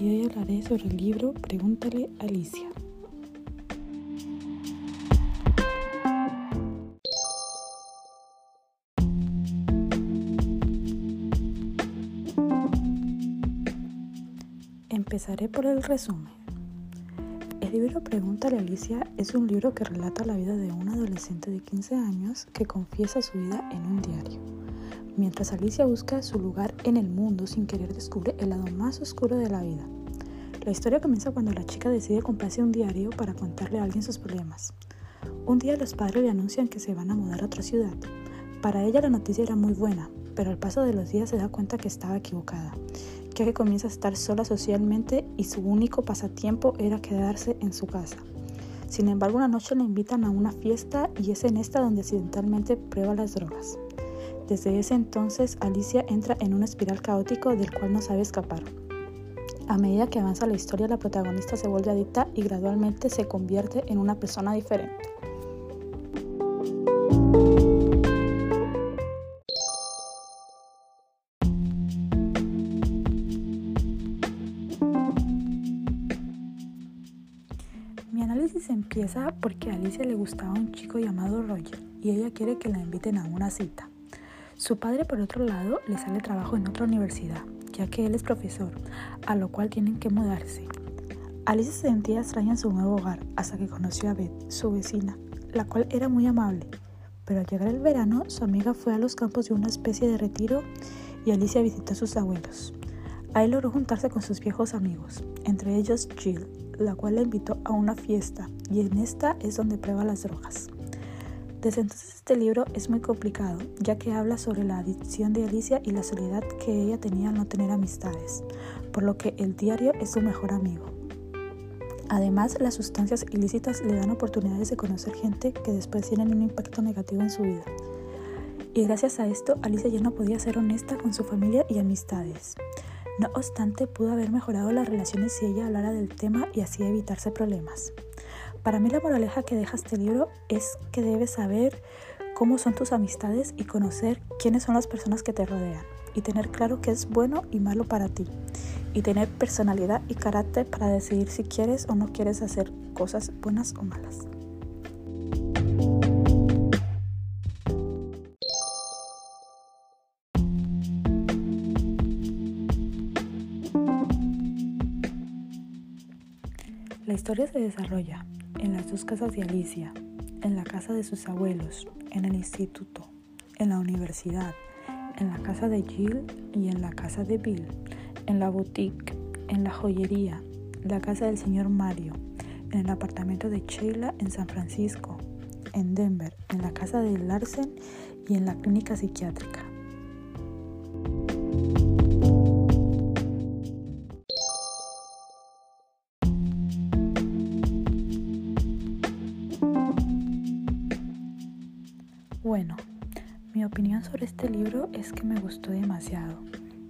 Y hoy hablaré sobre el libro Pregúntale a Alicia. Empezaré por el resumen. El libro Pregúntale a Alicia es un libro que relata la vida de un adolescente de 15 años que confiesa su vida en un diario. Mientras Alicia busca su lugar en el mundo sin querer descubre el lado más oscuro de la vida. La historia comienza cuando la chica decide comprarse un diario para contarle a alguien sus problemas. Un día los padres le anuncian que se van a mudar a otra ciudad. Para ella la noticia era muy buena, pero al paso de los días se da cuenta que estaba equivocada ya que comienza a estar sola socialmente y su único pasatiempo era quedarse en su casa. Sin embargo, una noche la invitan a una fiesta y es en esta donde accidentalmente prueba las drogas. Desde ese entonces, Alicia entra en un espiral caótico del cual no sabe escapar. A medida que avanza la historia, la protagonista se vuelve adicta y gradualmente se convierte en una persona diferente. Mi análisis empieza porque a Alicia le gustaba un chico llamado Roger y ella quiere que la inviten a una cita. Su padre, por otro lado, le sale trabajo en otra universidad, ya que él es profesor, a lo cual tienen que mudarse. Alicia se sentía extraña en su nuevo hogar hasta que conoció a Beth, su vecina, la cual era muy amable. Pero al llegar el verano, su amiga fue a los campos de una especie de retiro y Alicia visitó a sus abuelos. Ahí logró juntarse con sus viejos amigos, entre ellos Jill, la cual la invitó a una fiesta y en esta es donde prueba las drogas. Desde entonces este libro es muy complicado, ya que habla sobre la adicción de Alicia y la soledad que ella tenía al no tener amistades, por lo que el diario es su mejor amigo. Además, las sustancias ilícitas le dan oportunidades de conocer gente que después tienen un impacto negativo en su vida. Y gracias a esto, Alicia ya no podía ser honesta con su familia y amistades. No obstante, pudo haber mejorado las relaciones si ella hablara del tema y así evitarse problemas. Para mí la moraleja que deja este libro es que debes saber cómo son tus amistades y conocer quiénes son las personas que te rodean y tener claro qué es bueno y malo para ti y tener personalidad y carácter para decidir si quieres o no quieres hacer cosas buenas o malas. La historia se desarrolla dos casas de Alicia, en la casa de sus abuelos, en el instituto, en la universidad, en la casa de Jill y en la casa de Bill, en la boutique, en la joyería, la casa del señor Mario, en el apartamento de Sheila en San Francisco, en Denver, en la casa de Larsen y en la clínica psiquiátrica. Bueno, mi opinión sobre este libro es que me gustó demasiado,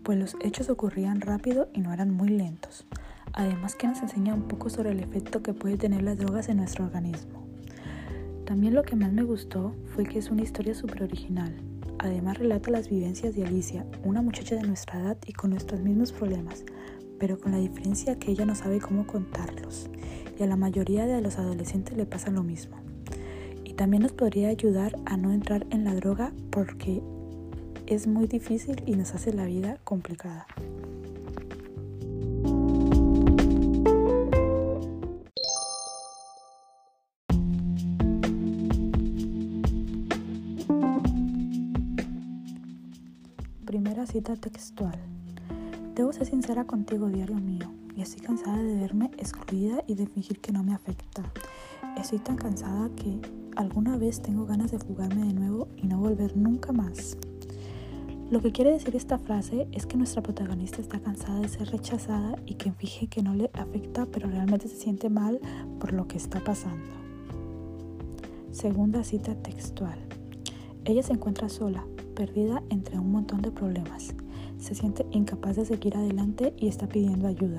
pues los hechos ocurrían rápido y no eran muy lentos. Además que nos enseña un poco sobre el efecto que puede tener las drogas en nuestro organismo. También lo que más me gustó fue que es una historia súper original. Además relata las vivencias de Alicia, una muchacha de nuestra edad y con nuestros mismos problemas, pero con la diferencia que ella no sabe cómo contarlos. Y a la mayoría de los adolescentes le pasa lo mismo. También nos podría ayudar a no entrar en la droga porque es muy difícil y nos hace la vida complicada. Primera cita textual. Debo ser sincera contigo, diario mío, y estoy cansada de verme excluida y de fingir que no me afecta. Estoy tan cansada que alguna vez tengo ganas de fugarme de nuevo y no volver nunca más. Lo que quiere decir esta frase es que nuestra protagonista está cansada de ser rechazada y que finge que no le afecta, pero realmente se siente mal por lo que está pasando. Segunda cita textual. Ella se encuentra sola, perdida entre un montón de problemas. Se siente incapaz de seguir adelante y está pidiendo ayuda.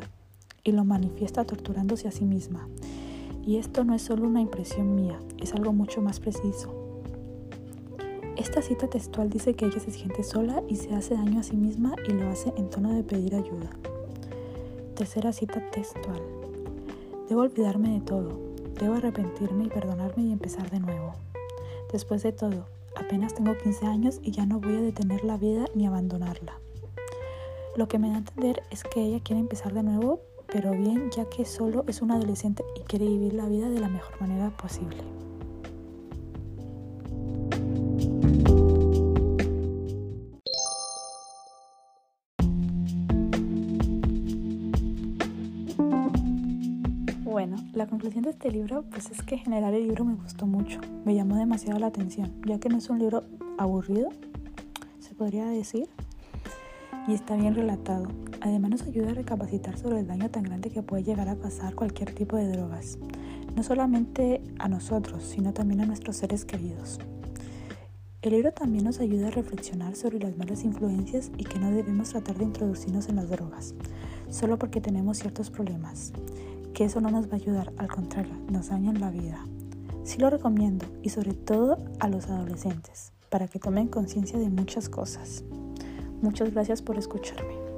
Y lo manifiesta torturándose a sí misma. Y esto no es solo una impresión mía, es algo mucho más preciso. Esta cita textual dice que ella se siente sola y se hace daño a sí misma y lo hace en tono de pedir ayuda. Tercera cita textual. Debo olvidarme de todo. Debo arrepentirme y perdonarme y empezar de nuevo. Después de todo, apenas tengo 15 años y ya no voy a detener la vida ni abandonarla. Lo que me da a entender es que ella quiere empezar de nuevo, pero bien ya que solo es una adolescente y quiere vivir la vida de la mejor manera posible. Bueno, la conclusión de este libro pues es que en general el libro me gustó mucho, me llamó demasiado la atención, ya que no es un libro aburrido, se podría decir, y está bien relatado. Además nos ayuda a recapacitar sobre el daño tan grande que puede llegar a pasar cualquier tipo de drogas, no solamente a nosotros, sino también a nuestros seres queridos. El libro también nos ayuda a reflexionar sobre las malas influencias y que no debemos tratar de introducirnos en las drogas, solo porque tenemos ciertos problemas, que eso no nos va a ayudar, al contrario, nos dañan la vida. Sí lo recomiendo y sobre todo a los adolescentes, para que tomen conciencia de muchas cosas. Muchas gracias por escucharme.